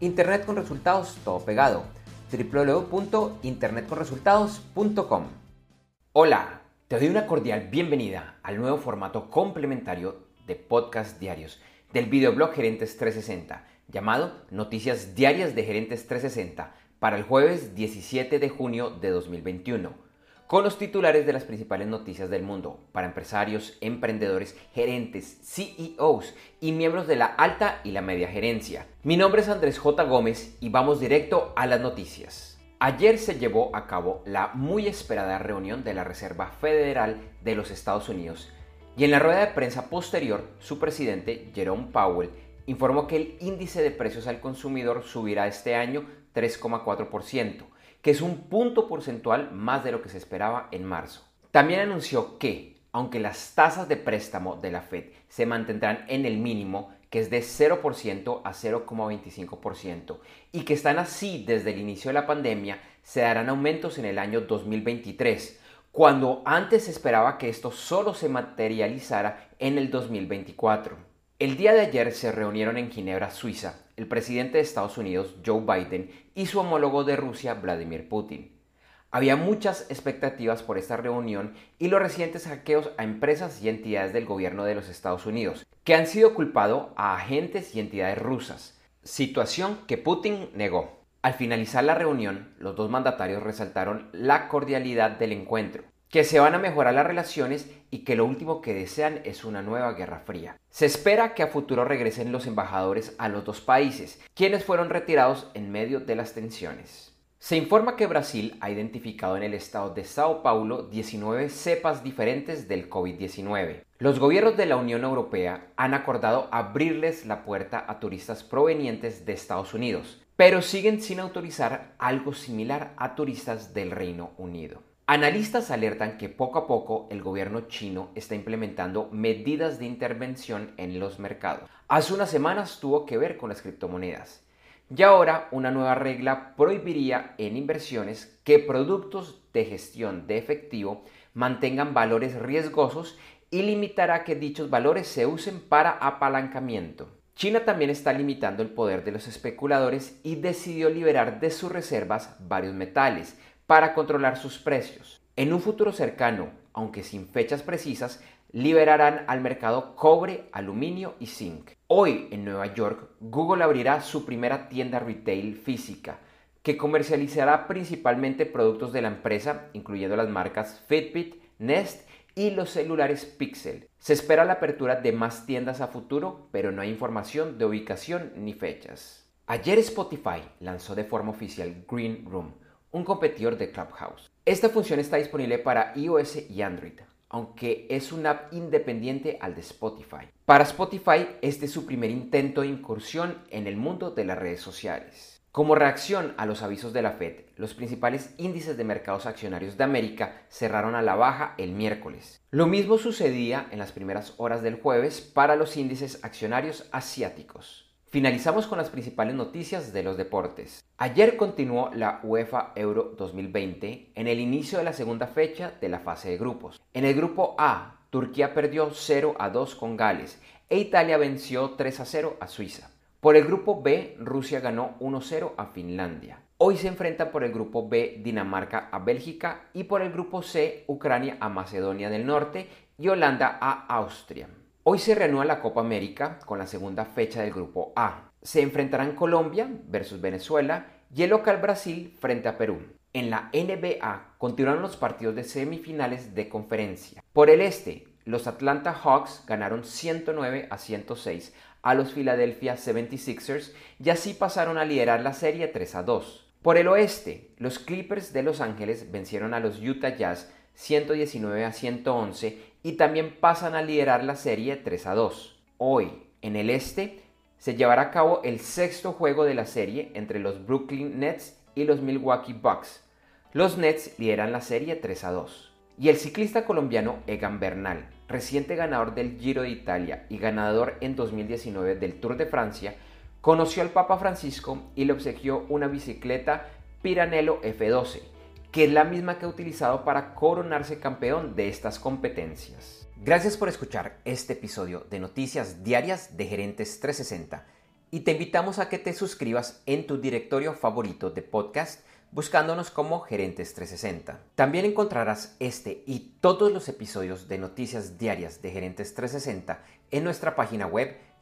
Internet con resultados, todo pegado. www.internetconresultados.com. Hola, te doy una cordial bienvenida al nuevo formato complementario de podcast diarios del videoblog Gerentes 360, llamado Noticias Diarias de Gerentes 360, para el jueves 17 de junio de 2021 con los titulares de las principales noticias del mundo para empresarios, emprendedores, gerentes, CEOs y miembros de la alta y la media gerencia. Mi nombre es Andrés J. Gómez y vamos directo a las noticias. Ayer se llevó a cabo la muy esperada reunión de la Reserva Federal de los Estados Unidos y en la rueda de prensa posterior su presidente Jerome Powell informó que el índice de precios al consumidor subirá este año 3,4% que es un punto porcentual más de lo que se esperaba en marzo. También anunció que, aunque las tasas de préstamo de la Fed se mantendrán en el mínimo, que es de 0% a 0,25%, y que están así desde el inicio de la pandemia, se darán aumentos en el año 2023, cuando antes se esperaba que esto solo se materializara en el 2024. El día de ayer se reunieron en Ginebra, Suiza, el presidente de Estados Unidos, Joe Biden, y su homólogo de Rusia, Vladimir Putin. Había muchas expectativas por esta reunión y los recientes hackeos a empresas y entidades del gobierno de los Estados Unidos, que han sido culpados a agentes y entidades rusas, situación que Putin negó. Al finalizar la reunión, los dos mandatarios resaltaron la cordialidad del encuentro, que se van a mejorar las relaciones y que lo último que desean es una nueva guerra fría. Se espera que a futuro regresen los embajadores a los dos países, quienes fueron retirados en medio de las tensiones. Se informa que Brasil ha identificado en el estado de Sao Paulo 19 cepas diferentes del COVID-19. Los gobiernos de la Unión Europea han acordado abrirles la puerta a turistas provenientes de Estados Unidos, pero siguen sin autorizar algo similar a turistas del Reino Unido. Analistas alertan que poco a poco el gobierno chino está implementando medidas de intervención en los mercados. Hace unas semanas tuvo que ver con las criptomonedas. Y ahora una nueva regla prohibiría en inversiones que productos de gestión de efectivo mantengan valores riesgosos y limitará que dichos valores se usen para apalancamiento. China también está limitando el poder de los especuladores y decidió liberar de sus reservas varios metales, para controlar sus precios. En un futuro cercano, aunque sin fechas precisas, liberarán al mercado cobre, aluminio y zinc. Hoy en Nueva York, Google abrirá su primera tienda retail física, que comercializará principalmente productos de la empresa, incluyendo las marcas Fitbit, Nest y los celulares Pixel. Se espera la apertura de más tiendas a futuro, pero no hay información de ubicación ni fechas. Ayer Spotify lanzó de forma oficial Green Room, un competidor de Clubhouse. Esta función está disponible para iOS y Android, aunque es una app independiente al de Spotify. Para Spotify, este es su primer intento de incursión en el mundo de las redes sociales. Como reacción a los avisos de la Fed, los principales índices de mercados accionarios de América cerraron a la baja el miércoles. Lo mismo sucedía en las primeras horas del jueves para los índices accionarios asiáticos. Finalizamos con las principales noticias de los deportes. Ayer continuó la UEFA Euro 2020 en el inicio de la segunda fecha de la fase de grupos. En el grupo A, Turquía perdió 0 a 2 con Gales e Italia venció 3 a 0 a Suiza. Por el grupo B, Rusia ganó 1-0 a Finlandia. Hoy se enfrenta por el grupo B Dinamarca a Bélgica y por el grupo C Ucrania a Macedonia del Norte y Holanda a Austria. Hoy se reanuda la Copa América con la segunda fecha del Grupo A. Se enfrentarán Colombia versus Venezuela y el local Brasil frente a Perú. En la NBA continúan los partidos de semifinales de conferencia. Por el este, los Atlanta Hawks ganaron 109 a 106 a los Philadelphia 76ers y así pasaron a liderar la serie 3 a 2. Por el oeste, los Clippers de Los Ángeles vencieron a los Utah Jazz 119 a 111 y también pasan a liderar la serie 3 a 2. Hoy, en el este, se llevará a cabo el sexto juego de la serie entre los Brooklyn Nets y los Milwaukee Bucks. Los Nets lideran la serie 3 a 2. Y el ciclista colombiano Egan Bernal, reciente ganador del Giro de Italia y ganador en 2019 del Tour de Francia, conoció al Papa Francisco y le obsequió una bicicleta Piranello F12, que es la misma que ha utilizado para coronarse campeón de estas competencias. Gracias por escuchar este episodio de Noticias Diarias de Gerentes 360 y te invitamos a que te suscribas en tu directorio favorito de podcast buscándonos como Gerentes 360. También encontrarás este y todos los episodios de Noticias Diarias de Gerentes 360 en nuestra página web